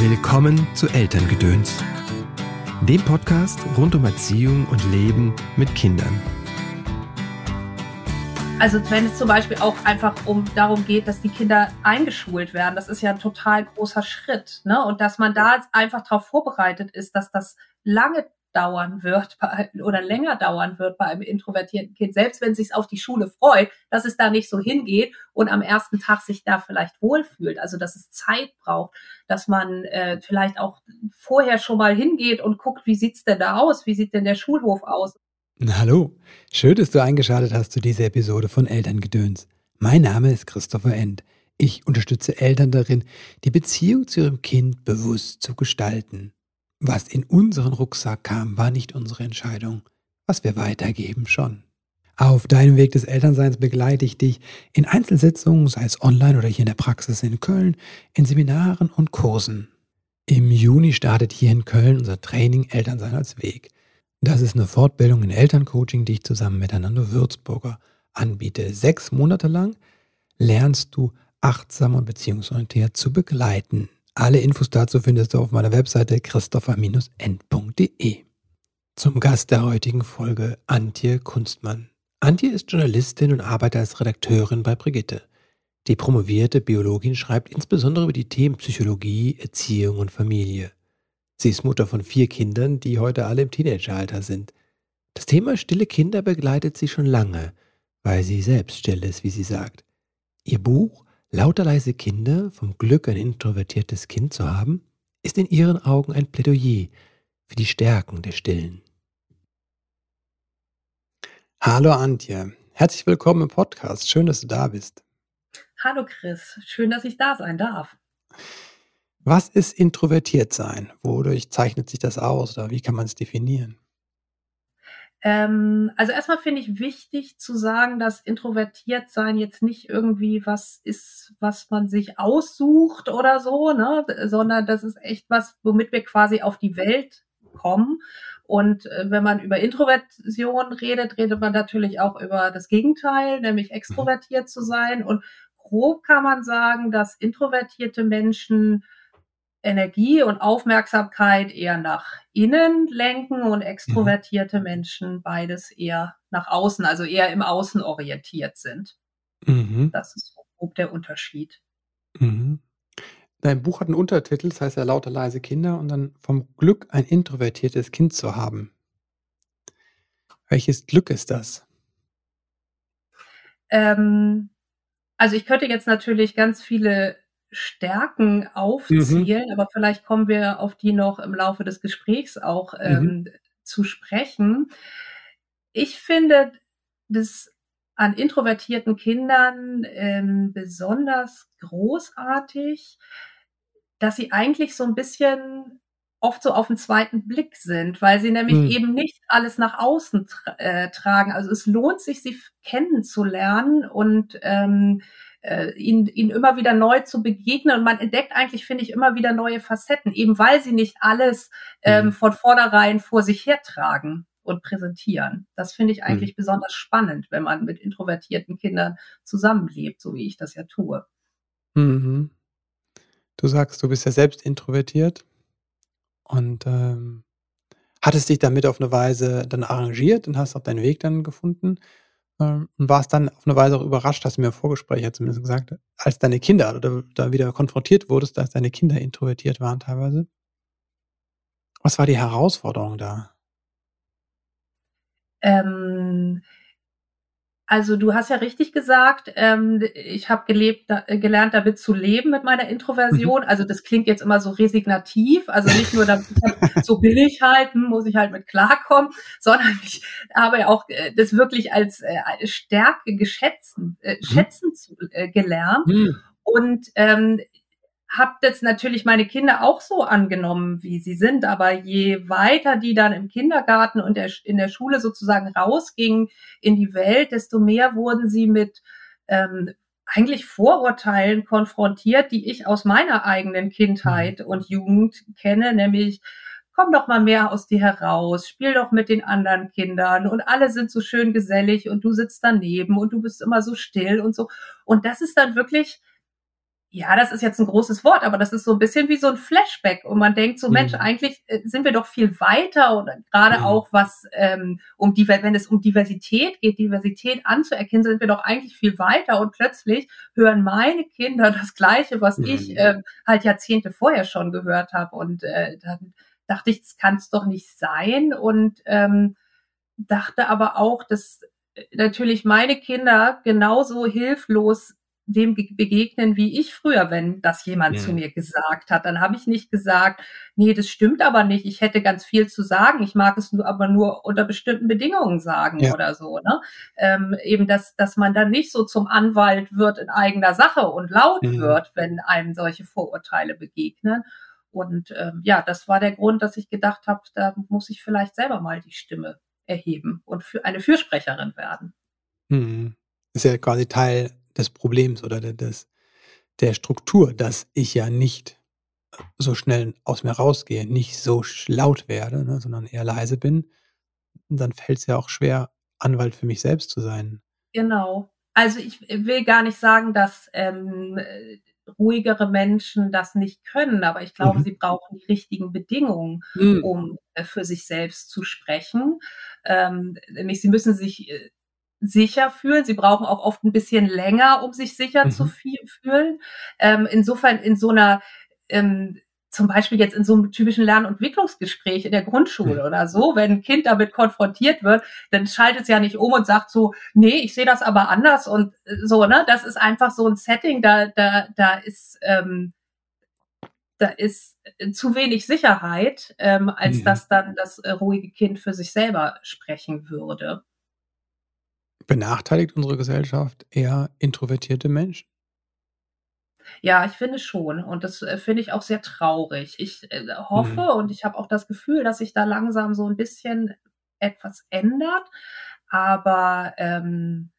Willkommen zu Elterngedöns, dem Podcast rund um Erziehung und Leben mit Kindern. Also wenn es zum Beispiel auch einfach um darum geht, dass die Kinder eingeschult werden, das ist ja ein total großer Schritt, ne? Und dass man da einfach darauf vorbereitet ist, dass das lange dauern wird bei, oder länger dauern wird bei einem introvertierten Kind, selbst wenn es sich auf die Schule freut, dass es da nicht so hingeht und am ersten Tag sich da vielleicht wohlfühlt. Also dass es Zeit braucht, dass man äh, vielleicht auch vorher schon mal hingeht und guckt, wie sieht's denn da aus? Wie sieht denn der Schulhof aus? Hallo, schön, dass du eingeschaltet hast zu dieser Episode von Elterngedöns. Mein Name ist Christopher End. Ich unterstütze Eltern darin, die Beziehung zu ihrem Kind bewusst zu gestalten. Was in unseren Rucksack kam, war nicht unsere Entscheidung. Was wir weitergeben, schon. Auf deinem Weg des Elternseins begleite ich dich in Einzelsitzungen, sei es online oder hier in der Praxis in Köln, in Seminaren und Kursen. Im Juni startet hier in Köln unser Training Elternsein als Weg. Das ist eine Fortbildung in Elterncoaching, die ich zusammen mit Anando Würzburger anbiete. Sechs Monate lang lernst du achtsam und beziehungsorientiert zu begleiten. Alle Infos dazu findest du auf meiner Webseite christopher-end.de. Zum Gast der heutigen Folge Antje Kunstmann. Antje ist Journalistin und arbeitet als Redakteurin bei Brigitte. Die promovierte Biologin schreibt insbesondere über die Themen Psychologie, Erziehung und Familie. Sie ist Mutter von vier Kindern, die heute alle im Teenageralter sind. Das Thema stille Kinder begleitet sie schon lange, weil sie selbst still ist, wie sie sagt. Ihr Buch Lauter leise Kinder, vom Glück ein introvertiertes Kind zu haben, ist in ihren Augen ein Plädoyer für die Stärken der Stillen. Hallo Antje, herzlich willkommen im Podcast. Schön, dass du da bist. Hallo Chris, schön, dass ich da sein darf. Was ist introvertiert sein? Wodurch zeichnet sich das aus oder wie kann man es definieren? Ähm, also erstmal finde ich wichtig zu sagen, dass introvertiert sein jetzt nicht irgendwie was ist, was man sich aussucht oder so, ne, sondern das ist echt was, womit wir quasi auf die Welt kommen. Und äh, wenn man über Introversion redet, redet man natürlich auch über das Gegenteil, nämlich extrovertiert zu sein. Und grob kann man sagen, dass introvertierte Menschen Energie und Aufmerksamkeit eher nach innen lenken und extrovertierte mhm. Menschen beides eher nach außen, also eher im Außen orientiert sind. Mhm. Das ist grob der Unterschied. Mhm. Dein Buch hat einen Untertitel, das heißt ja lauter leise Kinder und dann vom Glück ein introvertiertes Kind zu haben. Welches Glück ist das? Ähm, also ich könnte jetzt natürlich ganz viele Stärken aufzählen, mhm. aber vielleicht kommen wir auf die noch im Laufe des Gesprächs auch mhm. ähm, mhm. zu sprechen. Ich finde das an introvertierten Kindern ähm, besonders großartig, dass sie eigentlich so ein bisschen oft so auf den zweiten Blick sind, weil sie nämlich mhm. eben nicht alles nach außen tra äh, tragen. Also es lohnt sich, sie kennenzulernen und ähm, äh, ihnen, ihnen immer wieder neu zu begegnen. Und man entdeckt eigentlich, finde ich, immer wieder neue Facetten, eben weil sie nicht alles ähm, mhm. von vornherein vor sich hertragen und präsentieren. Das finde ich eigentlich mhm. besonders spannend, wenn man mit introvertierten Kindern zusammenlebt, so wie ich das ja tue. Mhm. Du sagst, du bist ja selbst introvertiert und ähm, hattest dich damit auf eine Weise dann arrangiert und hast auch deinen Weg dann gefunden. Ähm, und warst dann auf eine Weise auch überrascht, hast du mir im Vorgespräch ja zumindest gesagt, als deine Kinder oder da wieder konfrontiert wurdest, dass deine Kinder introvertiert waren teilweise. Was war die Herausforderung da? Ähm, also du hast ja richtig gesagt, ähm, ich habe gelebt, da, äh, gelernt, damit zu leben mit meiner Introversion. Mhm. Also das klingt jetzt immer so resignativ, also nicht nur, damit ich so bin ich halt, hm, muss ich halt mit klarkommen, sondern ich habe ja auch äh, das wirklich als äh, Stärke geschätzen, äh, mhm. schätzen zu, äh, gelernt. Mhm. Und ähm, habe jetzt natürlich meine Kinder auch so angenommen, wie sie sind, aber je weiter die dann im Kindergarten und der, in der Schule sozusagen rausgingen in die Welt, desto mehr wurden sie mit ähm, eigentlich Vorurteilen konfrontiert, die ich aus meiner eigenen Kindheit und Jugend kenne, nämlich komm doch mal mehr aus dir heraus, spiel doch mit den anderen Kindern und alle sind so schön gesellig und du sitzt daneben und du bist immer so still und so. Und das ist dann wirklich ja, das ist jetzt ein großes Wort, aber das ist so ein bisschen wie so ein Flashback und man denkt so, Mensch, mhm. eigentlich äh, sind wir doch viel weiter und gerade mhm. auch was ähm, um die, wenn es um Diversität geht, Diversität anzuerkennen, sind wir doch eigentlich viel weiter und plötzlich hören meine Kinder das Gleiche, was mhm. ich äh, halt Jahrzehnte vorher schon gehört habe und äh, dann dachte ich, das kann es doch nicht sein und ähm, dachte aber auch, dass äh, natürlich meine Kinder genauso hilflos dem begegnen wie ich früher, wenn das jemand ja. zu mir gesagt hat. Dann habe ich nicht gesagt, nee, das stimmt aber nicht. Ich hätte ganz viel zu sagen. Ich mag es nur, aber nur unter bestimmten Bedingungen sagen ja. oder so. Ne? Ähm, eben, dass, dass man dann nicht so zum Anwalt wird in eigener Sache und laut mhm. wird, wenn einem solche Vorurteile begegnen. Und ähm, ja, das war der Grund, dass ich gedacht habe, da muss ich vielleicht selber mal die Stimme erheben und für eine Fürsprecherin werden. Mhm. ist ja quasi Teil des Problems oder der, des, der Struktur, dass ich ja nicht so schnell aus mir rausgehe, nicht so laut werde, ne, sondern eher leise bin, dann fällt es ja auch schwer, Anwalt für mich selbst zu sein. Genau. Also ich will gar nicht sagen, dass ähm, ruhigere Menschen das nicht können, aber ich glaube, mhm. sie brauchen die richtigen Bedingungen, mhm. um äh, für sich selbst zu sprechen. Ähm, nämlich sie müssen sich äh, sicher fühlen. Sie brauchen auch oft ein bisschen länger, um sich sicher mhm. zu fühlen. Ähm, insofern in so einer ähm, zum Beispiel jetzt in so einem typischen Lern- und Entwicklungsgespräch in der Grundschule mhm. oder so, wenn ein Kind damit konfrontiert wird, dann schaltet es ja nicht um und sagt so, nee, ich sehe das aber anders und äh, so, ne? Das ist einfach so ein Setting, da, da, da ist, ähm, da ist äh, zu wenig Sicherheit, ähm, als mhm. dass dann das äh, ruhige Kind für sich selber sprechen würde. Benachteiligt unsere Gesellschaft eher introvertierte Menschen? Ja, ich finde schon. Und das äh, finde ich auch sehr traurig. Ich äh, hoffe mhm. und ich habe auch das Gefühl, dass sich da langsam so ein bisschen etwas ändert. Aber ähm,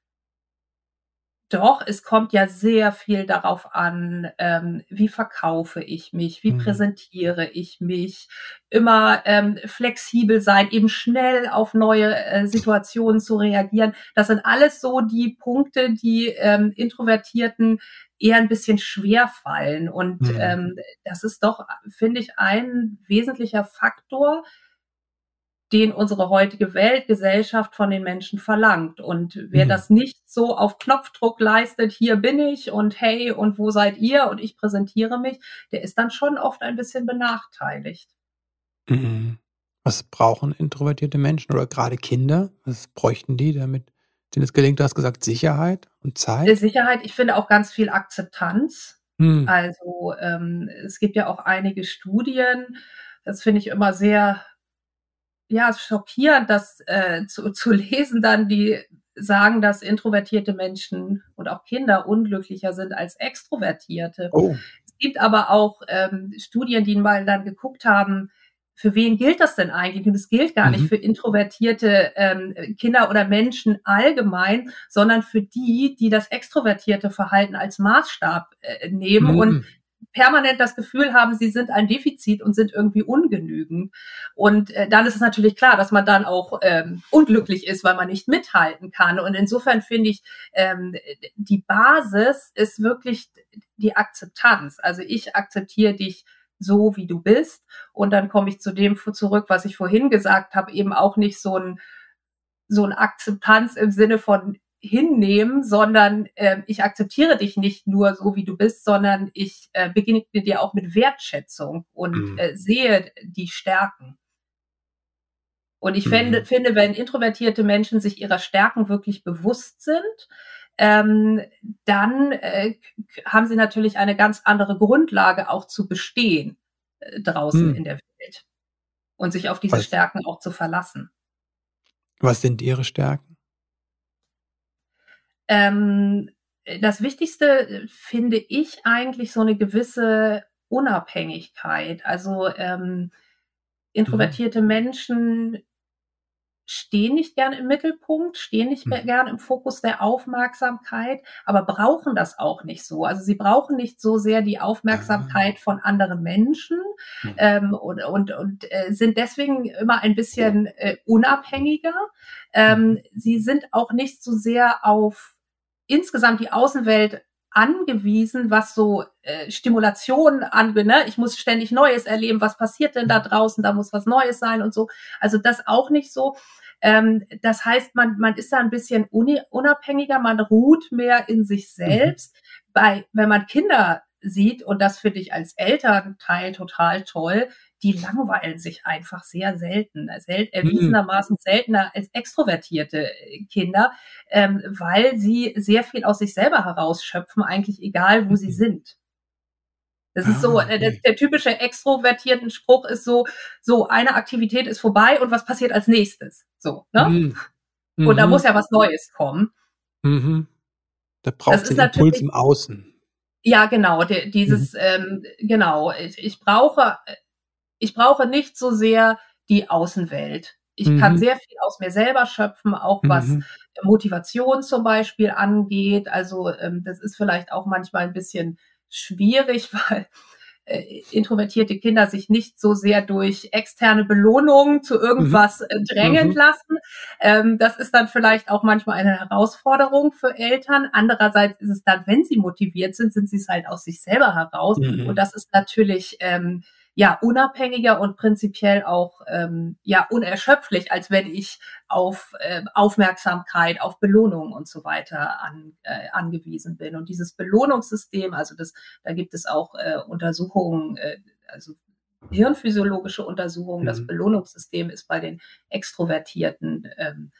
doch, es kommt ja sehr viel darauf an, ähm, wie verkaufe ich mich, wie mhm. präsentiere ich mich, immer ähm, flexibel sein, eben schnell auf neue äh, Situationen zu reagieren. Das sind alles so die Punkte, die ähm, Introvertierten eher ein bisschen schwer fallen. Und mhm. ähm, das ist doch, finde ich, ein wesentlicher Faktor, den unsere heutige Weltgesellschaft von den Menschen verlangt. Und wer mhm. das nicht so auf Knopfdruck leistet, hier bin ich und hey und wo seid ihr und ich präsentiere mich, der ist dann schon oft ein bisschen benachteiligt. Mhm. Was brauchen introvertierte Menschen oder gerade Kinder? Was bräuchten die, damit denen es gelingt? Du hast gesagt Sicherheit und Zeit. Sicherheit, ich finde auch ganz viel Akzeptanz. Mhm. Also ähm, es gibt ja auch einige Studien, das finde ich immer sehr ja, schockierend, das äh, zu, zu lesen dann, die sagen, dass introvertierte Menschen und auch Kinder unglücklicher sind als extrovertierte. Oh. Es gibt aber auch ähm, Studien, die mal dann geguckt haben, für wen gilt das denn eigentlich? Und es gilt gar mhm. nicht für introvertierte ähm, Kinder oder Menschen allgemein, sondern für die, die das extrovertierte Verhalten als Maßstab äh, nehmen. Mhm. Und permanent das Gefühl haben, sie sind ein Defizit und sind irgendwie ungenügend. Und äh, dann ist es natürlich klar, dass man dann auch ähm, unglücklich ist, weil man nicht mithalten kann. Und insofern finde ich, ähm, die Basis ist wirklich die Akzeptanz. Also ich akzeptiere dich so, wie du bist. Und dann komme ich zu dem zurück, was ich vorhin gesagt habe, eben auch nicht so ein so ein Akzeptanz im Sinne von hinnehmen, sondern äh, ich akzeptiere dich nicht nur so, wie du bist, sondern ich äh, beginne dir auch mit Wertschätzung und mhm. äh, sehe die Stärken. Und ich mhm. finde, finde, wenn introvertierte Menschen sich ihrer Stärken wirklich bewusst sind, ähm, dann äh, haben sie natürlich eine ganz andere Grundlage auch zu bestehen äh, draußen mhm. in der Welt und sich auf diese was, Stärken auch zu verlassen. Was sind ihre Stärken? Ähm, das Wichtigste finde ich eigentlich so eine gewisse Unabhängigkeit. Also ähm, introvertierte mhm. Menschen stehen nicht gern im Mittelpunkt, stehen nicht mehr mhm. gern im Fokus der Aufmerksamkeit, aber brauchen das auch nicht so. Also sie brauchen nicht so sehr die Aufmerksamkeit ah. von anderen Menschen mhm. ähm, und, und, und äh, sind deswegen immer ein bisschen äh, unabhängiger. Ähm, mhm. sie sind auch nicht so sehr auf insgesamt die Außenwelt angewiesen, was so äh, Stimulation angeht. Ne? Ich muss ständig Neues erleben. Was passiert denn da draußen? Da muss was Neues sein und so. Also das auch nicht so. Ähm, das heißt, man, man ist da ein bisschen unabhängiger, man ruht mehr in sich mhm. selbst. Mhm. Bei, wenn man Kinder sieht, und das finde ich als Elternteil total toll, die langweilen sich einfach sehr selten, sel mhm. erwiesenermaßen seltener als extrovertierte Kinder, ähm, weil sie sehr viel aus sich selber herausschöpfen, eigentlich egal, wo sie mhm. sind. Das ist so, ah, äh, der, der, typische extrovertierten Spruch ist so, so eine Aktivität ist vorbei und was passiert als nächstes? So, ne? Mhm. Und da muss ja was Neues kommen. Mhm. Da braucht es einen Impuls im Außen. Ja, genau, de, dieses, mhm. ähm, genau, ich, ich brauche, ich brauche nicht so sehr die Außenwelt. Ich mhm. kann sehr viel aus mir selber schöpfen, auch was mhm. Motivation zum Beispiel angeht. Also ähm, das ist vielleicht auch manchmal ein bisschen schwierig, weil äh, introvertierte Kinder sich nicht so sehr durch externe Belohnungen zu irgendwas mhm. drängen mhm. lassen. Ähm, das ist dann vielleicht auch manchmal eine Herausforderung für Eltern. Andererseits ist es dann, wenn sie motiviert sind, sind sie es halt aus sich selber heraus. Mhm. Und das ist natürlich ähm, ja unabhängiger und prinzipiell auch ähm, ja unerschöpflich, als wenn ich auf äh, Aufmerksamkeit, auf Belohnung und so weiter an, äh, angewiesen bin. Und dieses Belohnungssystem, also das, da gibt es auch äh, Untersuchungen, äh, also hirnphysiologische Untersuchungen, mhm. das Belohnungssystem ist bei den Extrovertierten ähm,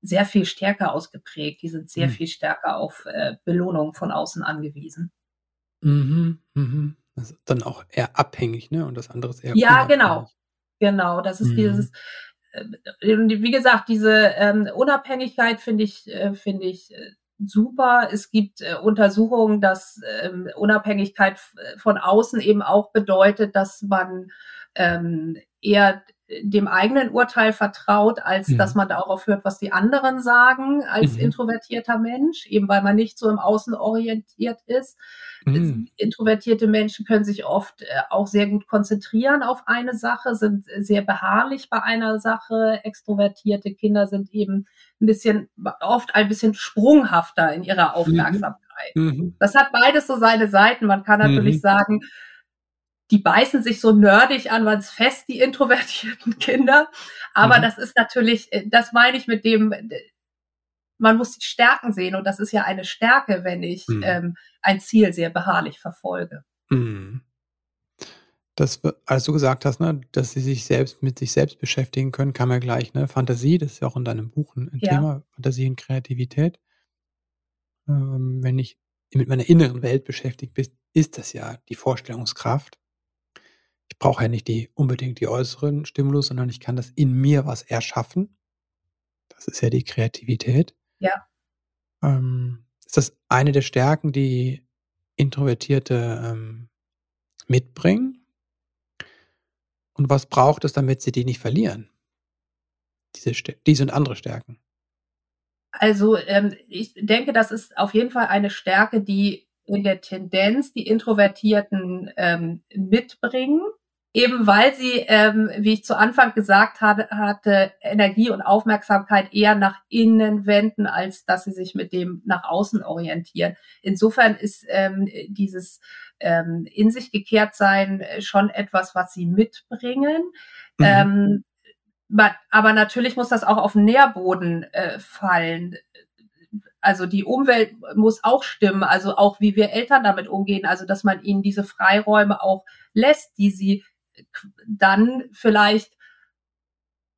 sehr viel stärker ausgeprägt. Die sind sehr mhm. viel stärker auf äh, Belohnung von außen angewiesen. Mhm, mhm. Das ist dann auch eher abhängig, ne? Und das andere ist eher. Ja, genau. Genau. Das ist mhm. dieses, äh, wie gesagt, diese ähm, Unabhängigkeit finde ich, äh, finde ich äh, super. Es gibt äh, Untersuchungen, dass ähm, Unabhängigkeit von außen eben auch bedeutet, dass man ähm, eher dem eigenen Urteil vertraut, als mhm. dass man darauf hört, was die anderen sagen, als mhm. introvertierter Mensch, eben weil man nicht so im Außen orientiert ist. Mhm. Introvertierte Menschen können sich oft äh, auch sehr gut konzentrieren auf eine Sache, sind sehr beharrlich bei einer Sache. Extrovertierte Kinder sind eben ein bisschen, oft ein bisschen sprunghafter in ihrer mhm. Aufmerksamkeit. Mhm. Das hat beides so seine Seiten. Man kann natürlich mhm. sagen, die beißen sich so nerdig an, was fest, die introvertierten Kinder. Aber mhm. das ist natürlich, äh, das meine ich mit dem, man muss die Stärken sehen und das ist ja eine Stärke, wenn ich mhm. ähm, ein Ziel sehr beharrlich verfolge. Mhm. Das, als du gesagt hast, ne, dass sie sich selbst mit sich selbst beschäftigen können, kam ja gleich, ne? Fantasie, das ist ja auch in deinem Buch ein, ein ja. Thema, Fantasie und Kreativität. Ähm, wenn ich mit meiner inneren Welt beschäftigt bin, ist das ja die Vorstellungskraft ich brauche ja nicht die, unbedingt die äußeren Stimulus, sondern ich kann das in mir was erschaffen. Das ist ja die Kreativität. Ja. Ähm, ist das eine der Stärken, die Introvertierte ähm, mitbringen? Und was braucht es, damit sie die nicht verlieren? Diese, diese und andere Stärken. Also ähm, ich denke, das ist auf jeden Fall eine Stärke, die in der Tendenz die Introvertierten ähm, mitbringen eben weil sie, ähm, wie ich zu Anfang gesagt hatte, hatte, Energie und Aufmerksamkeit eher nach innen wenden, als dass sie sich mit dem nach außen orientieren. Insofern ist ähm, dieses ähm, in sich gekehrt sein schon etwas, was sie mitbringen. Mhm. Ähm, aber natürlich muss das auch auf den Nährboden äh, fallen. Also die Umwelt muss auch stimmen, also auch wie wir Eltern damit umgehen, also dass man ihnen diese Freiräume auch lässt, die sie dann vielleicht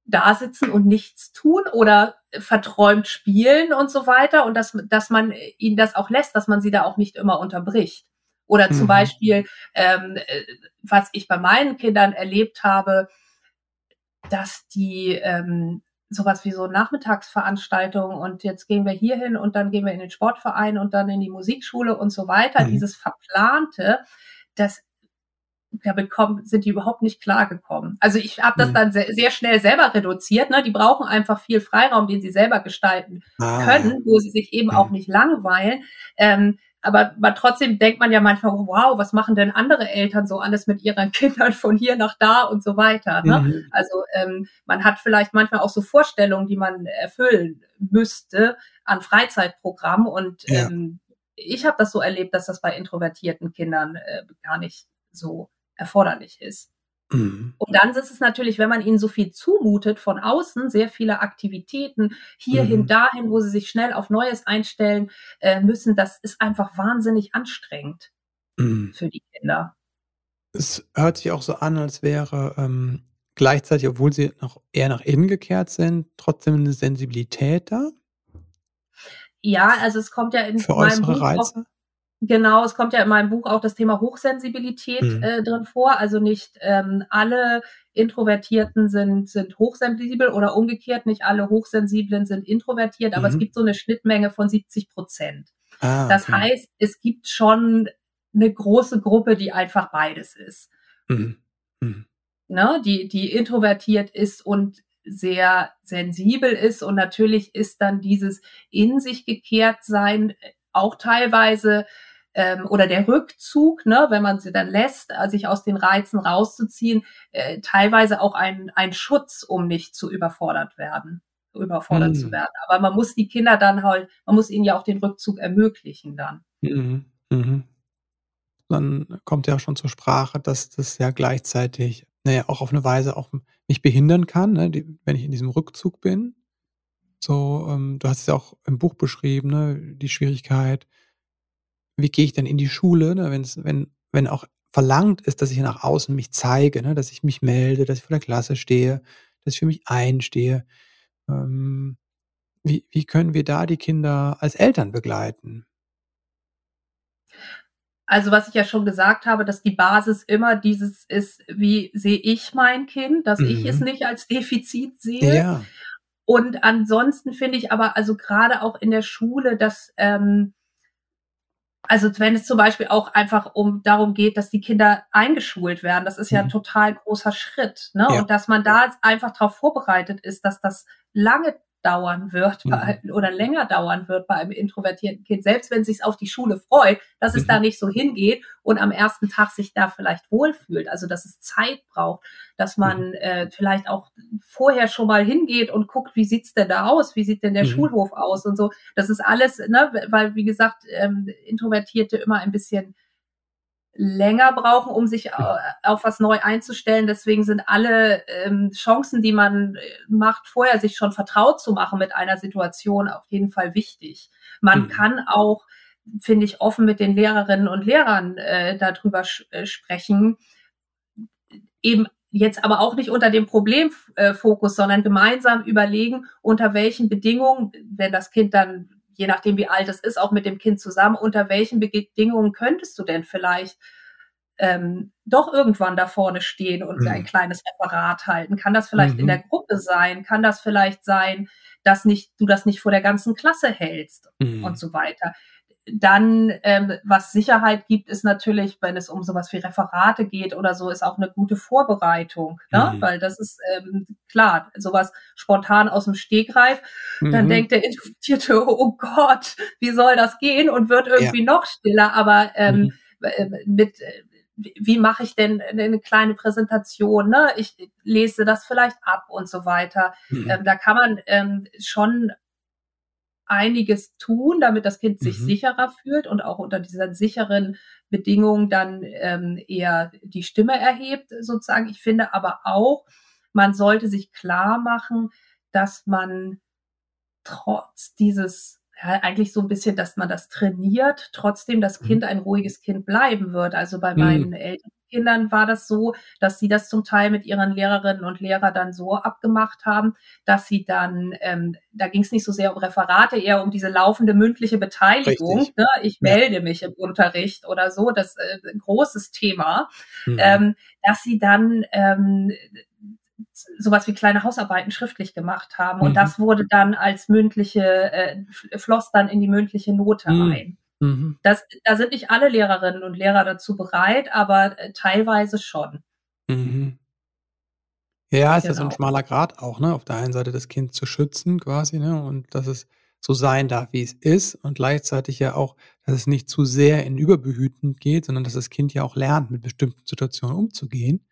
da sitzen und nichts tun oder verträumt spielen und so weiter und dass, dass man ihnen das auch lässt, dass man sie da auch nicht immer unterbricht. Oder zum mhm. Beispiel, ähm, was ich bei meinen Kindern erlebt habe, dass die ähm, sowas wie so Nachmittagsveranstaltungen und jetzt gehen wir hier hin und dann gehen wir in den Sportverein und dann in die Musikschule und so weiter. Mhm. Dieses Verplante, das damit kommen, sind die überhaupt nicht klargekommen. Also ich habe das mhm. dann sehr, sehr, schnell selber reduziert. Ne? Die brauchen einfach viel Freiraum, den sie selber gestalten ah. können, wo sie sich eben mhm. auch nicht langweilen. Ähm, aber, aber trotzdem denkt man ja manchmal, wow, was machen denn andere Eltern so alles mit ihren Kindern von hier nach da und so weiter. Ne? Mhm. Also ähm, man hat vielleicht manchmal auch so Vorstellungen, die man erfüllen müsste an Freizeitprogramm und ja. ähm, ich habe das so erlebt, dass das bei introvertierten Kindern äh, gar nicht so erforderlich ist. Mhm. Und dann ist es natürlich, wenn man ihnen so viel zumutet von außen, sehr viele Aktivitäten hierhin, mhm. dahin, wo sie sich schnell auf Neues einstellen äh, müssen, das ist einfach wahnsinnig anstrengend mhm. für die Kinder. Es hört sich auch so an, als wäre ähm, gleichzeitig, obwohl sie noch eher nach innen gekehrt sind, trotzdem eine Sensibilität da. Ja, also es kommt ja in Für meinem Buch Reize? Auch, Genau, es kommt ja in meinem Buch auch das Thema Hochsensibilität mhm. äh, drin vor. Also nicht ähm, alle Introvertierten sind, sind hochsensibel oder umgekehrt, nicht alle Hochsensiblen sind introvertiert, aber mhm. es gibt so eine Schnittmenge von 70 Prozent. Ah, das okay. heißt, es gibt schon eine große Gruppe, die einfach beides ist. Mhm. mhm. Ne, die, die introvertiert ist und sehr sensibel ist. Und natürlich ist dann dieses in sich gekehrt sein auch teilweise ähm, oder der Rückzug, ne, wenn man sie dann lässt, äh, sich aus den Reizen rauszuziehen, äh, teilweise auch ein, ein Schutz, um nicht zu überfordert werden, überfordert mhm. zu werden. Aber man muss die Kinder dann halt, man muss ihnen ja auch den Rückzug ermöglichen dann. Mhm. Mhm. Dann kommt ja schon zur Sprache, dass das ja gleichzeitig, naja, auch auf eine Weise auch mich behindern kann, ne, die, wenn ich in diesem Rückzug bin. So, ähm, du hast es ja auch im Buch beschrieben, ne, die Schwierigkeit, wie gehe ich denn in die Schule, ne, wenn's, wenn, wenn auch verlangt ist, dass ich nach außen mich zeige, ne, dass ich mich melde, dass ich vor der Klasse stehe, dass ich für mich einstehe. Ähm, wie, wie können wir da die Kinder als Eltern begleiten? Also was ich ja schon gesagt habe, dass die Basis immer dieses ist, wie sehe ich mein Kind, dass mhm. ich es mhm. nicht als Defizit sehe. Ja. Und ansonsten finde ich aber, also gerade auch in der Schule, dass ähm, also wenn es zum Beispiel auch einfach um darum geht, dass die Kinder eingeschult werden, das ist ja ein mhm. total großer Schritt. Ne? Ja. Und dass man da einfach darauf vorbereitet ist, dass das lange dauern wird mhm. bei, oder länger dauern wird bei einem introvertierten Kind, selbst wenn es sich auf die Schule freut, dass es mhm. da nicht so hingeht und am ersten Tag sich da vielleicht wohlfühlt. Also dass es Zeit braucht, dass man mhm. äh, vielleicht auch vorher schon mal hingeht und guckt, wie sieht's denn da aus, wie sieht denn der mhm. Schulhof aus und so. Das ist alles, ne, weil wie gesagt, ähm, Introvertierte immer ein bisschen länger brauchen, um sich auf was neu einzustellen. Deswegen sind alle ähm, Chancen, die man äh, macht, vorher sich schon vertraut zu machen mit einer Situation auf jeden Fall wichtig. Man mhm. kann auch, finde ich, offen mit den Lehrerinnen und Lehrern äh, darüber äh, sprechen. Eben jetzt aber auch nicht unter dem Problemfokus, sondern gemeinsam überlegen, unter welchen Bedingungen, wenn das Kind dann je nachdem wie alt es ist, auch mit dem Kind zusammen, unter welchen Bedingungen könntest du denn vielleicht ähm, doch irgendwann da vorne stehen und mhm. ein kleines Referat halten? Kann das vielleicht mhm. in der Gruppe sein? Kann das vielleicht sein, dass nicht, du das nicht vor der ganzen Klasse hältst mhm. und so weiter? Dann, ähm, was Sicherheit gibt, ist natürlich, wenn es um sowas wie Referate geht oder so, ist auch eine gute Vorbereitung. Ne? Mhm. Weil das ist ähm, klar, sowas spontan aus dem Stegreif. Mhm. Dann denkt der Introvertierte, oh Gott, wie soll das gehen? Und wird irgendwie ja. noch stiller. Aber ähm, mhm. Äh, mit wie mache ich denn eine kleine Präsentation? Ne? Ich lese das vielleicht ab und so weiter. Mhm. Ähm, da kann man ähm, schon einiges tun, damit das Kind sich mhm. sicherer fühlt und auch unter diesen sicheren Bedingungen dann ähm, eher die Stimme erhebt, sozusagen. Ich finde aber auch, man sollte sich klar machen, dass man trotz dieses ja, eigentlich so ein bisschen, dass man das trainiert, trotzdem das mhm. Kind ein ruhiges Kind bleiben wird. Also bei mhm. meinen Eltern Kindern war das so, dass sie das zum Teil mit ihren Lehrerinnen und Lehrern dann so abgemacht haben, dass sie dann, ähm, da ging es nicht so sehr um Referate, eher um diese laufende mündliche Beteiligung. Ne? Ich melde ja. mich im Unterricht oder so, das ist äh, ein großes Thema, mhm. ähm, dass sie dann ähm, sowas wie kleine Hausarbeiten schriftlich gemacht haben. Und mhm. das wurde dann als mündliche, äh, floss dann in die mündliche Note mhm. ein. Mhm. Das, da sind nicht alle Lehrerinnen und Lehrer dazu bereit, aber äh, teilweise schon. Mhm. Ja, ist genau. ja so ein genau. schmaler Grad auch, ne? Auf der einen Seite das Kind zu schützen quasi, ne? Und dass es so sein darf, wie es ist und gleichzeitig ja auch, dass es nicht zu sehr in Überbehüten geht, sondern dass das Kind ja auch lernt, mit bestimmten Situationen umzugehen.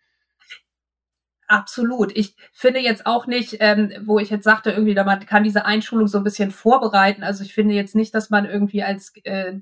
Absolut. Ich finde jetzt auch nicht, ähm, wo ich jetzt sagte, irgendwie, da man kann diese Einschulung so ein bisschen vorbereiten. Also ich finde jetzt nicht, dass man irgendwie als äh,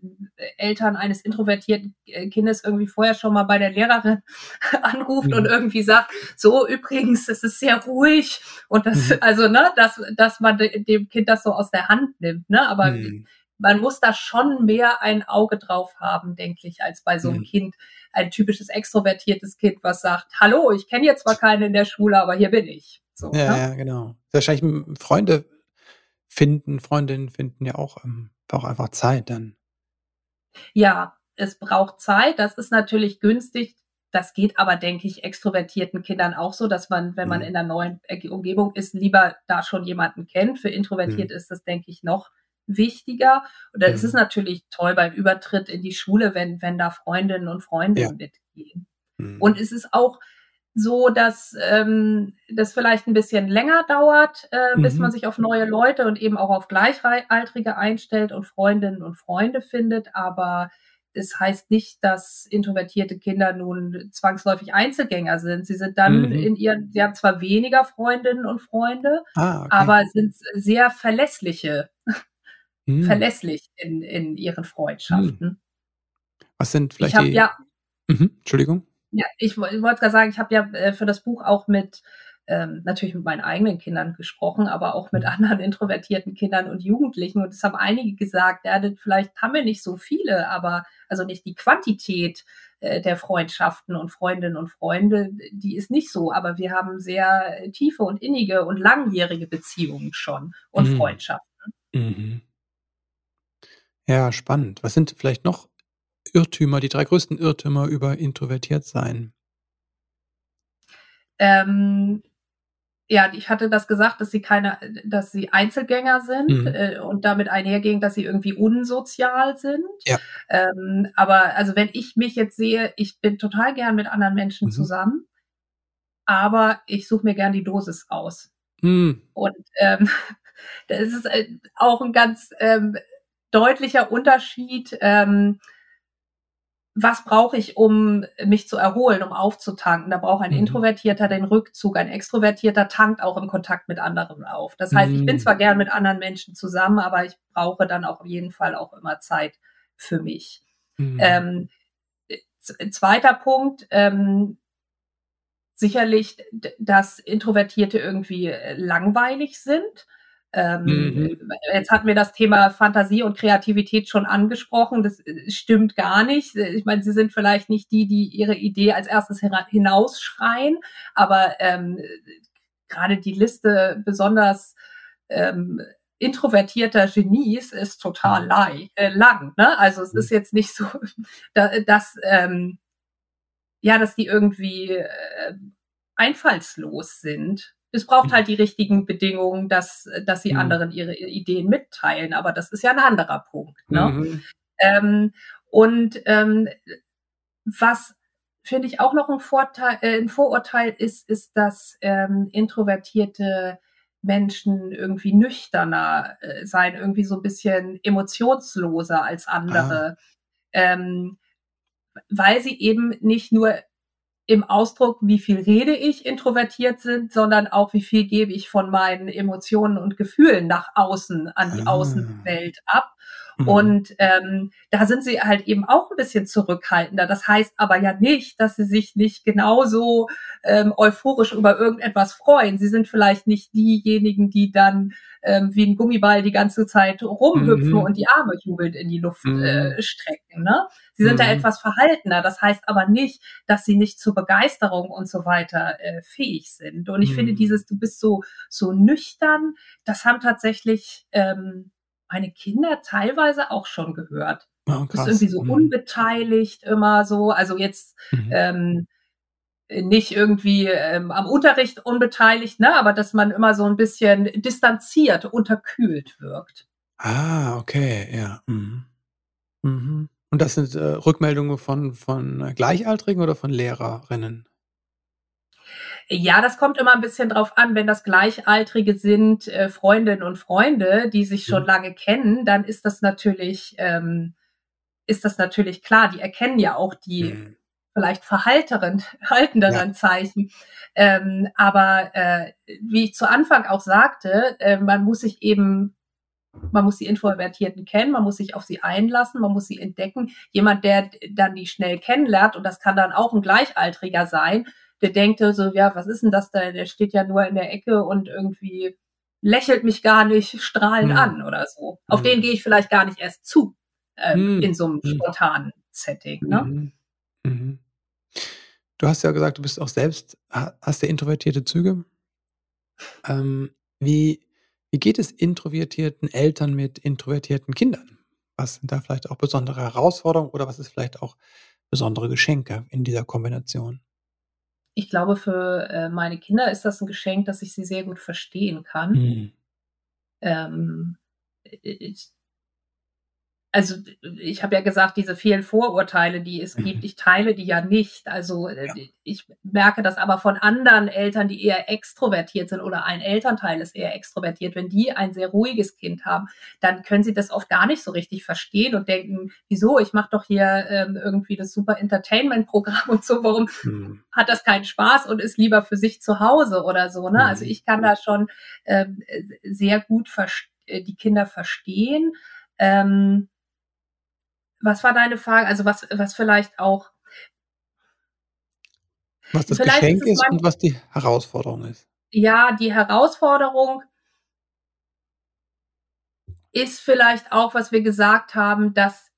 Eltern eines introvertierten äh, Kindes irgendwie vorher schon mal bei der Lehrerin anruft mhm. und irgendwie sagt, so übrigens, es ist sehr ruhig und das, mhm. also ne, dass dass man dem Kind das so aus der Hand nimmt, ne? Aber mhm man muss da schon mehr ein Auge drauf haben, denke ich, als bei so einem mhm. Kind, ein typisches extrovertiertes Kind, was sagt, hallo, ich kenne jetzt zwar keinen in der Schule, aber hier bin ich. So, ja, ne? ja, genau. Wahrscheinlich Freunde finden, Freundinnen finden ja auch, ähm, auch einfach Zeit dann. Ja, es braucht Zeit. Das ist natürlich günstig. Das geht aber, denke ich, extrovertierten Kindern auch so, dass man, wenn man mhm. in einer neuen Umgebung ist, lieber da schon jemanden kennt. Für introvertiert mhm. ist das, denke ich, noch wichtiger. Und es ist mhm. natürlich toll beim Übertritt in die Schule, wenn, wenn da Freundinnen und Freunde ja. mitgehen. Mhm. Und es ist auch so, dass ähm, das vielleicht ein bisschen länger dauert, äh, bis mhm. man sich auf neue Leute und eben auch auf Gleichaltrige einstellt und Freundinnen und Freunde findet. Aber es heißt nicht, dass introvertierte Kinder nun zwangsläufig Einzelgänger sind. Sie sind dann mhm. in ihren, sie haben zwar weniger Freundinnen und Freunde, ah, okay. aber sind sehr verlässliche hm. verlässlich in, in ihren Freundschaften. Hm. Was sind vielleicht ich die... Ja, mhm, Entschuldigung. Ja, ich, wollte gerade sagen, ich habe ja äh, für das Buch auch mit ähm, natürlich mit meinen eigenen Kindern gesprochen, aber auch mit hm. anderen introvertierten Kindern und Jugendlichen. Und es haben einige gesagt, ja, vielleicht haben wir nicht so viele, aber also nicht die Quantität äh, der Freundschaften und Freundinnen und Freunde, die ist nicht so, aber wir haben sehr tiefe und innige und langjährige Beziehungen schon und mhm. Freundschaften. Mhm. Ja, spannend. Was sind vielleicht noch Irrtümer, die drei größten Irrtümer über introvertiert sein? Ähm, ja, ich hatte das gesagt, dass sie keine, dass sie Einzelgänger sind mhm. äh, und damit einhergehen, dass sie irgendwie unsozial sind. Ja. Ähm, aber also wenn ich mich jetzt sehe, ich bin total gern mit anderen Menschen mhm. zusammen, aber ich suche mir gern die Dosis aus. Mhm. Und ähm, das ist äh, auch ein ganz ähm, deutlicher Unterschied. Ähm, was brauche ich, um mich zu erholen, um aufzutanken? Da braucht ein mhm. Introvertierter den Rückzug, ein Extrovertierter tankt auch im Kontakt mit anderen auf. Das heißt, mhm. ich bin mhm. zwar gern mit anderen Menschen zusammen, aber ich brauche dann auch auf jeden Fall auch immer Zeit für mich. Mhm. Ähm, zweiter Punkt, ähm, sicherlich, dass Introvertierte irgendwie äh, langweilig sind. Ähm, mhm. Jetzt hatten wir das Thema Fantasie und Kreativität schon angesprochen. Das äh, stimmt gar nicht. Ich meine, sie sind vielleicht nicht die, die ihre Idee als erstes hinausschreien, aber ähm, gerade die Liste besonders ähm, introvertierter Genies ist total mhm. lang. Äh, lang ne? Also es ist mhm. jetzt nicht so, dass ähm, ja, dass die irgendwie äh, einfallslos sind es braucht halt die richtigen Bedingungen, dass, dass sie mhm. anderen ihre Ideen mitteilen. Aber das ist ja ein anderer Punkt. Ne? Mhm. Ähm, und ähm, was finde ich auch noch ein, Vorteil, äh, ein Vorurteil ist, ist, dass ähm, introvertierte Menschen irgendwie nüchterner äh, sein, irgendwie so ein bisschen emotionsloser als andere. Ah. Ähm, weil sie eben nicht nur im Ausdruck, wie viel rede ich, introvertiert sind, sondern auch, wie viel gebe ich von meinen Emotionen und Gefühlen nach außen, an die ah. Außenwelt ab. Mhm. Und ähm, da sind sie halt eben auch ein bisschen zurückhaltender. Das heißt aber ja nicht, dass sie sich nicht genauso ähm, euphorisch über irgendetwas freuen. Sie sind vielleicht nicht diejenigen, die dann ähm, wie ein Gummiball die ganze Zeit rumhüpfen mhm. und die Arme jubelnd in die Luft mhm. äh, strecken. Ne? Sie sind mhm. da etwas verhaltener. Das heißt aber nicht, dass sie nicht zur Begeisterung und so weiter äh, fähig sind. Und ich finde mhm. dieses, du bist so so nüchtern, das haben tatsächlich ähm, meine Kinder teilweise auch schon gehört. Oh, du bist irgendwie so mhm. unbeteiligt immer so. Also jetzt mhm. ähm, nicht irgendwie ähm, am Unterricht unbeteiligt, ne, aber dass man immer so ein bisschen distanziert, unterkühlt wirkt. Ah, okay, ja. Mhm. Mhm. Und das sind äh, Rückmeldungen von, von Gleichaltrigen oder von Lehrerinnen? Ja, das kommt immer ein bisschen drauf an. Wenn das Gleichaltrige sind, äh, Freundinnen und Freunde, die sich schon mhm. lange kennen, dann ist das natürlich, ähm, ist das natürlich klar. Die erkennen ja auch die mhm vielleicht verhalteren, haltenderen ja. Zeichen. Ähm, aber äh, wie ich zu Anfang auch sagte, äh, man muss sich eben man muss die Introvertierten kennen, man muss sich auf sie einlassen, man muss sie entdecken. Jemand, der dann die schnell kennenlernt, und das kann dann auch ein Gleichaltriger sein, der denkt so, ja, was ist denn das da? Der steht ja nur in der Ecke und irgendwie lächelt mich gar nicht strahlend hm. an oder so. Auf hm. den gehe ich vielleicht gar nicht erst zu ähm, hm. in so einem hm. spontanen Setting. Ne? Mhm. Mhm. Du hast ja gesagt, du bist auch selbst, hast ja introvertierte Züge. Ähm, wie, wie geht es introvertierten Eltern mit introvertierten Kindern? Was sind da vielleicht auch besondere Herausforderungen oder was ist vielleicht auch besondere Geschenke in dieser Kombination? Ich glaube, für äh, meine Kinder ist das ein Geschenk, dass ich sie sehr gut verstehen kann. Mhm. Ähm, ich, also ich habe ja gesagt, diese vielen Vorurteile, die es gibt, mhm. ich teile die ja nicht. Also äh, ja. ich merke das aber von anderen Eltern, die eher extrovertiert sind oder ein Elternteil ist eher extrovertiert. Wenn die ein sehr ruhiges Kind haben, dann können sie das oft gar nicht so richtig verstehen und denken, wieso, ich mache doch hier ähm, irgendwie das super Entertainment-Programm und so, warum hm. hat das keinen Spaß und ist lieber für sich zu Hause oder so. Ne? Hm. Also ich kann da schon ähm, sehr gut äh, die Kinder verstehen. Ähm, was war deine Frage? Also was, was vielleicht auch. Was das Geschenk ist, ist und was die Herausforderung ist. Ja, die Herausforderung ist vielleicht auch, was wir gesagt haben, dass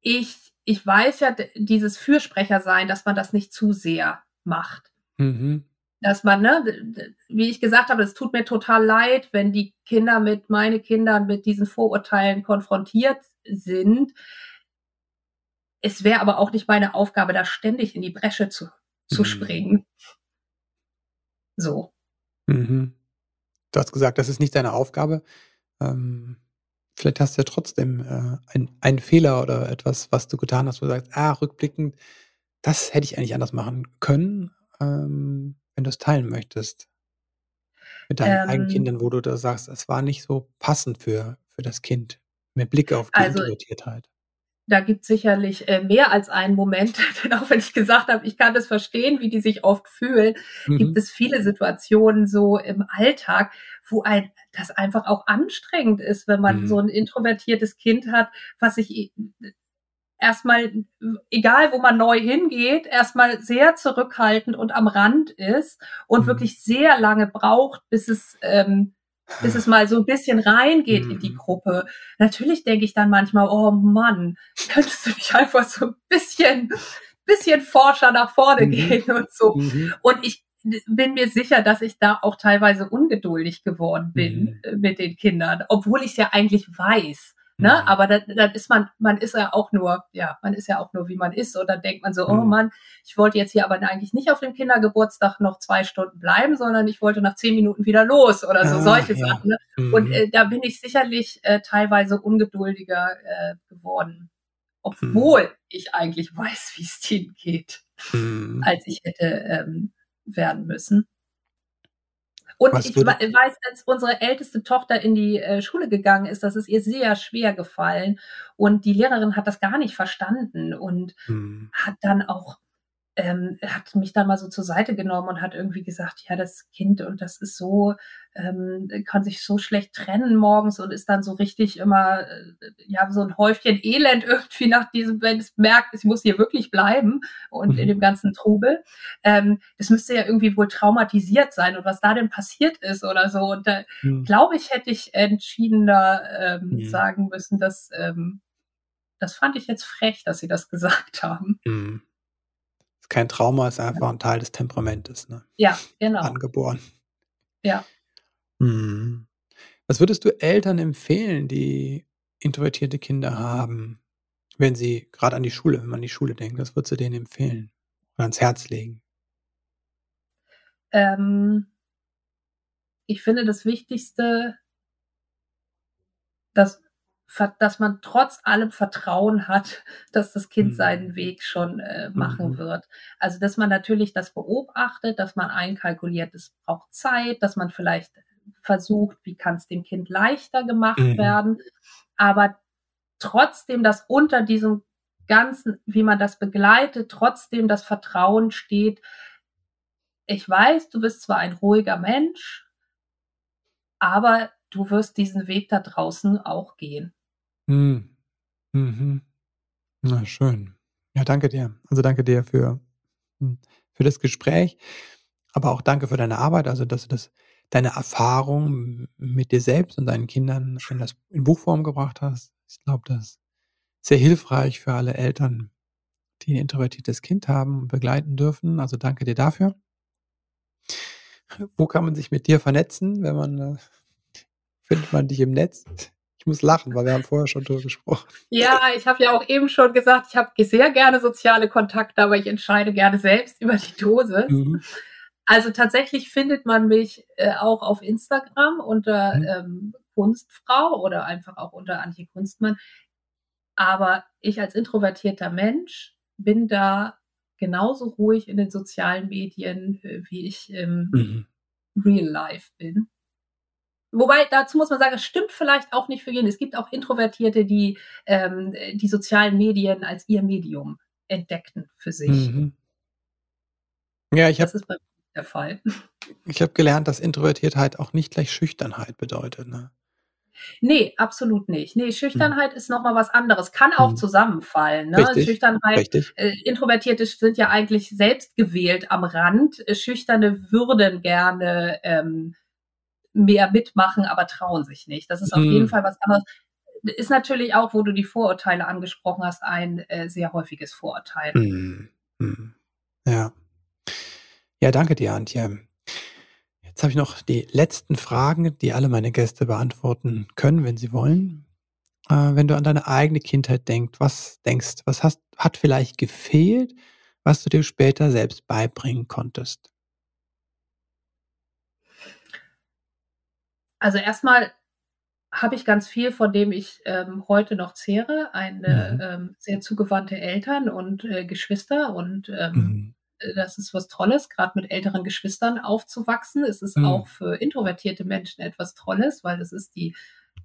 ich, ich weiß ja, dieses Fürsprecher sein, dass man das nicht zu sehr macht. Mhm. Dass man, ne, wie ich gesagt habe, es tut mir total leid, wenn die Kinder mit, meine Kinder mit diesen Vorurteilen konfrontiert sind. Es wäre aber auch nicht meine Aufgabe, da ständig in die Bresche zu, zu mhm. springen. So. Mhm. Du hast gesagt, das ist nicht deine Aufgabe. Ähm, vielleicht hast du ja trotzdem äh, ein, einen Fehler oder etwas, was du getan hast, wo du sagst, ah, rückblickend, das hätte ich eigentlich anders machen können, ähm, wenn du es teilen möchtest. Mit deinen ähm, eigenen Kindern, wo du da sagst, es war nicht so passend für, für das Kind. Mit Blick auf die also, Introvertiertheit. Da gibt es sicherlich äh, mehr als einen Moment, denn auch wenn ich gesagt habe, ich kann das verstehen, wie die sich oft fühlen, mhm. gibt es viele Situationen so im Alltag, wo ein das einfach auch anstrengend ist, wenn man mhm. so ein introvertiertes Kind hat, was sich erstmal, egal wo man neu hingeht, erstmal sehr zurückhaltend und am Rand ist und mhm. wirklich sehr lange braucht, bis es ähm, bis es mal so ein bisschen reingeht in die mhm. Gruppe. Natürlich denke ich dann manchmal, oh Mann, könntest du nicht einfach so ein bisschen, bisschen forscher nach vorne mhm. gehen und so. Mhm. Und ich bin mir sicher, dass ich da auch teilweise ungeduldig geworden bin mhm. mit den Kindern, obwohl ich es ja eigentlich weiß. Ne? Mhm. Aber dann, dann ist man, man ist ja auch nur, ja, man ist ja auch nur, wie man ist. Und dann denkt man so, oh mhm. oh Mann, ich wollte jetzt hier aber eigentlich nicht auf dem Kindergeburtstag noch zwei Stunden bleiben, sondern ich wollte nach zehn Minuten wieder los oder so, ah, solche ja. Sachen. Ne? Mhm. Und äh, da bin ich sicherlich äh, teilweise ungeduldiger äh, geworden. Obwohl mhm. ich eigentlich weiß, wie es denen geht, mhm. als ich hätte ähm, werden müssen. Und Was ich weiß, als unsere älteste Tochter in die äh, Schule gegangen ist, das ist ihr sehr schwer gefallen. Und die Lehrerin hat das gar nicht verstanden und hm. hat dann auch ähm, hat mich dann mal so zur Seite genommen und hat irgendwie gesagt, ja, das Kind und das ist so, ähm, kann sich so schlecht trennen morgens und ist dann so richtig immer, äh, ja, so ein Häufchen Elend irgendwie nach diesem, wenn es merkt, es muss hier wirklich bleiben und mhm. in dem ganzen Trubel. Ähm, das müsste ja irgendwie wohl traumatisiert sein und was da denn passiert ist oder so. Und da mhm. glaube ich, hätte ich entschiedener ähm, mhm. sagen müssen, dass ähm, das fand ich jetzt frech, dass sie das gesagt haben. Mhm kein Trauma, ist einfach ein Teil des Temperamentes. Ne? Ja, genau. Angeboren. Ja. Hm. Was würdest du Eltern empfehlen, die introvertierte Kinder haben, wenn sie gerade an die Schule, wenn man an die Schule denkt, was würdest du denen empfehlen oder ans Herz legen? Ähm, ich finde das Wichtigste, dass dass man trotz allem Vertrauen hat, dass das Kind mhm. seinen Weg schon äh, machen mhm. wird. Also, dass man natürlich das beobachtet, dass man einkalkuliert, es braucht Zeit, dass man vielleicht versucht, wie kann es dem Kind leichter gemacht mhm. werden, aber trotzdem, dass unter diesem Ganzen, wie man das begleitet, trotzdem das Vertrauen steht. Ich weiß, du bist zwar ein ruhiger Mensch, aber du wirst diesen Weg da draußen auch gehen. Hm. Mhm. Na schön. Ja, danke dir. Also danke dir für, hm, für das Gespräch, aber auch danke für deine Arbeit, also dass du das, deine Erfahrung mit dir selbst und deinen Kindern in, das, in Buchform gebracht hast. Ich glaube, das ist sehr hilfreich für alle Eltern, die ein introvertiertes Kind haben und begleiten dürfen. Also danke dir dafür. Wo kann man sich mit dir vernetzen, wenn man äh, findet man dich im Netz? Ich muss lachen, weil wir haben vorher schon drüber gesprochen. Ja, ich habe ja auch eben schon gesagt, ich habe sehr gerne soziale Kontakte, aber ich entscheide gerne selbst über die Dose. Mhm. Also tatsächlich findet man mich äh, auch auf Instagram unter mhm. ähm, Kunstfrau oder einfach auch unter Antje Kunstmann. Aber ich als introvertierter Mensch bin da genauso ruhig in den sozialen Medien, äh, wie ich im mhm. Real Life bin. Wobei, dazu muss man sagen, es stimmt vielleicht auch nicht für jeden. Es gibt auch Introvertierte, die ähm, die sozialen Medien als ihr Medium entdeckten für sich. Mhm. Ja, ich habe. Das ist bei mir der Fall. Ich habe gelernt, dass Introvertiertheit auch nicht gleich Schüchternheit bedeutet. Ne? Nee, absolut nicht. Nee, Schüchternheit hm. ist nochmal was anderes. Kann auch hm. zusammenfallen. Ne? Richtig, Schüchternheit, richtig. Äh, Introvertierte sind ja eigentlich selbst gewählt am Rand. Schüchterne würden gerne ähm, mehr mitmachen, aber trauen sich nicht. Das ist auf hm. jeden Fall was anderes. Ist natürlich auch, wo du die Vorurteile angesprochen hast, ein äh, sehr häufiges Vorurteil. Hm. hm. Ja. Ja, danke dir, Antje. Jetzt habe ich noch die letzten Fragen, die alle meine Gäste beantworten können, wenn sie wollen. Äh, wenn du an deine eigene Kindheit denkst, was denkst, was hast, hat vielleicht gefehlt, was du dir später selbst beibringen konntest? Also erstmal habe ich ganz viel, von dem ich ähm, heute noch zehre, eine mhm. ähm, sehr zugewandte Eltern und äh, Geschwister und ähm, mhm. Äh, das ist was Tolles, gerade mit älteren Geschwistern aufzuwachsen. Es ist mhm. auch für introvertierte Menschen etwas Tolles, weil es ist die,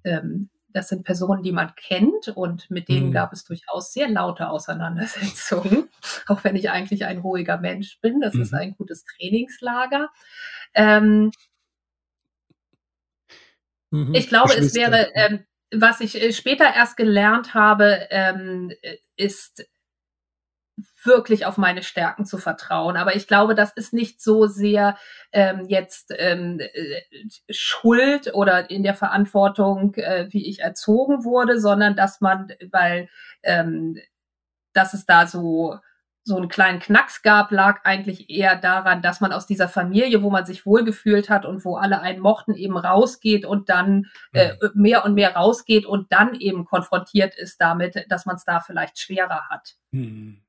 ähm, das sind Personen, die man kennt und mit denen mhm. gab es durchaus sehr laute Auseinandersetzungen, auch wenn ich eigentlich ein ruhiger Mensch bin. Das mhm. ist ein gutes Trainingslager. Mhm. ich glaube, es wäre, ähm, was ich äh, später erst gelernt habe, ähm, ist wirklich auf meine Stärken zu vertrauen. Aber ich glaube, das ist nicht so sehr ähm, jetzt ähm, äh, Schuld oder in der Verantwortung, äh, wie ich erzogen wurde, sondern dass man, weil ähm, dass es da so so einen kleinen Knacks gab, lag eigentlich eher daran, dass man aus dieser Familie, wo man sich wohlgefühlt hat und wo alle einen mochten, eben rausgeht und dann äh, mhm. mehr und mehr rausgeht und dann eben konfrontiert ist damit, dass man es da vielleicht schwerer hat. Mhm.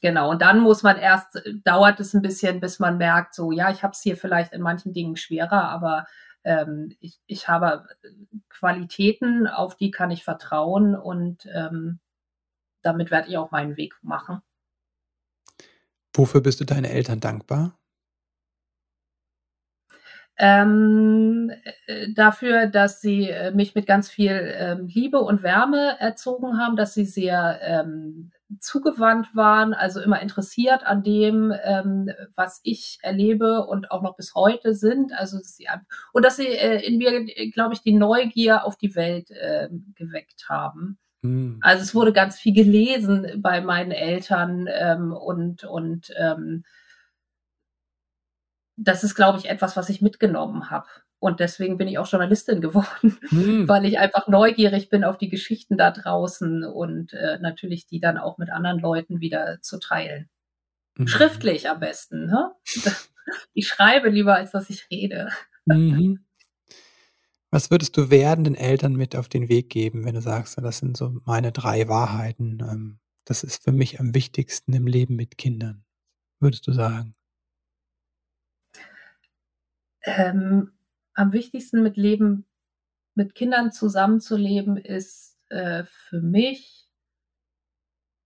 Genau, und dann muss man erst, dauert es ein bisschen, bis man merkt, so, ja, ich habe es hier vielleicht in manchen Dingen schwerer, aber ähm, ich, ich habe Qualitäten, auf die kann ich vertrauen und ähm, damit werde ich auch meinen Weg machen. Wofür bist du deinen Eltern dankbar? Ähm, äh, dafür, dass sie äh, mich mit ganz viel ähm, Liebe und Wärme erzogen haben, dass sie sehr ähm, zugewandt waren, also immer interessiert an dem, ähm, was ich erlebe und auch noch bis heute sind. Also dass sie, und dass sie äh, in mir, glaube ich, die Neugier auf die Welt äh, geweckt haben. Mhm. Also es wurde ganz viel gelesen bei meinen Eltern ähm, und und ähm, das ist, glaube ich, etwas, was ich mitgenommen habe. Und deswegen bin ich auch Journalistin geworden, hm. weil ich einfach neugierig bin auf die Geschichten da draußen und äh, natürlich die dann auch mit anderen Leuten wieder zu teilen. Mhm. Schriftlich am besten. Ne? Ich schreibe lieber, als dass ich rede. Mhm. Was würdest du werdenden Eltern mit auf den Weg geben, wenn du sagst, das sind so meine drei Wahrheiten? Ähm, das ist für mich am wichtigsten im Leben mit Kindern. Würdest du sagen? Ähm, am wichtigsten mit Leben, mit Kindern zusammenzuleben, ist äh, für mich,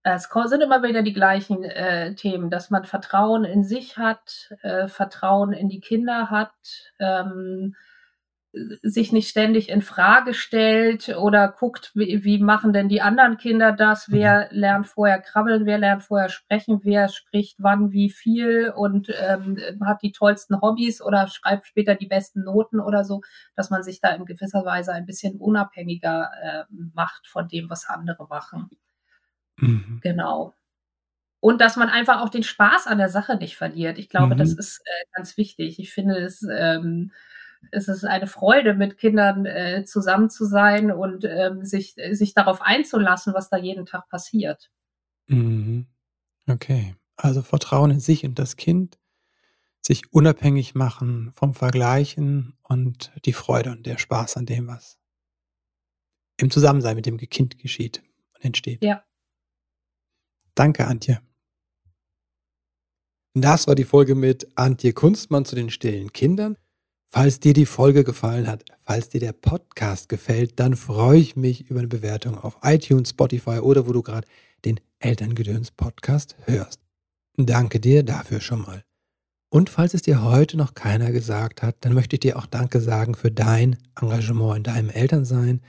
es sind immer wieder die gleichen äh, Themen, dass man Vertrauen in sich hat, äh, Vertrauen in die Kinder hat, ähm, sich nicht ständig in Frage stellt oder guckt, wie, wie machen denn die anderen Kinder das? Mhm. Wer lernt vorher krabbeln, wer lernt vorher sprechen, wer spricht wann wie viel und ähm, hat die tollsten Hobbys oder schreibt später die besten Noten oder so, dass man sich da in gewisser Weise ein bisschen unabhängiger äh, macht von dem, was andere machen. Mhm. Genau. Und dass man einfach auch den Spaß an der Sache nicht verliert. Ich glaube, mhm. das ist äh, ganz wichtig. Ich finde es ähm, es ist eine Freude, mit Kindern äh, zusammen zu sein und ähm, sich, sich darauf einzulassen, was da jeden Tag passiert. Mhm. Okay, also Vertrauen in sich und das Kind, sich unabhängig machen vom Vergleichen und die Freude und der Spaß an dem, was im Zusammensein mit dem Kind geschieht und entsteht. Ja. Danke, Antje. Das war die Folge mit Antje Kunstmann zu den stillen Kindern. Falls dir die Folge gefallen hat, falls dir der Podcast gefällt, dann freue ich mich über eine Bewertung auf iTunes, Spotify oder wo du gerade den Elterngedöns Podcast hörst. Danke dir dafür schon mal. Und falls es dir heute noch keiner gesagt hat, dann möchte ich dir auch Danke sagen für dein Engagement in deinem Elternsein.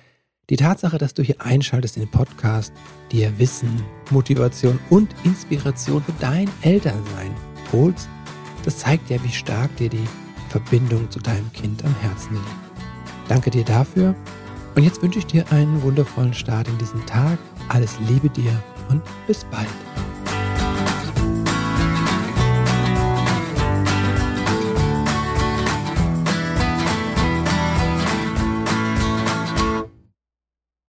Die Tatsache, dass du hier einschaltest in den Podcast, dir Wissen, Motivation und Inspiration für dein Elternsein holst, das zeigt ja, wie stark dir die Verbindung zu deinem Kind am Herzen liegt. Danke dir dafür und jetzt wünsche ich dir einen wundervollen Start in diesen Tag. Alles Liebe dir und bis bald.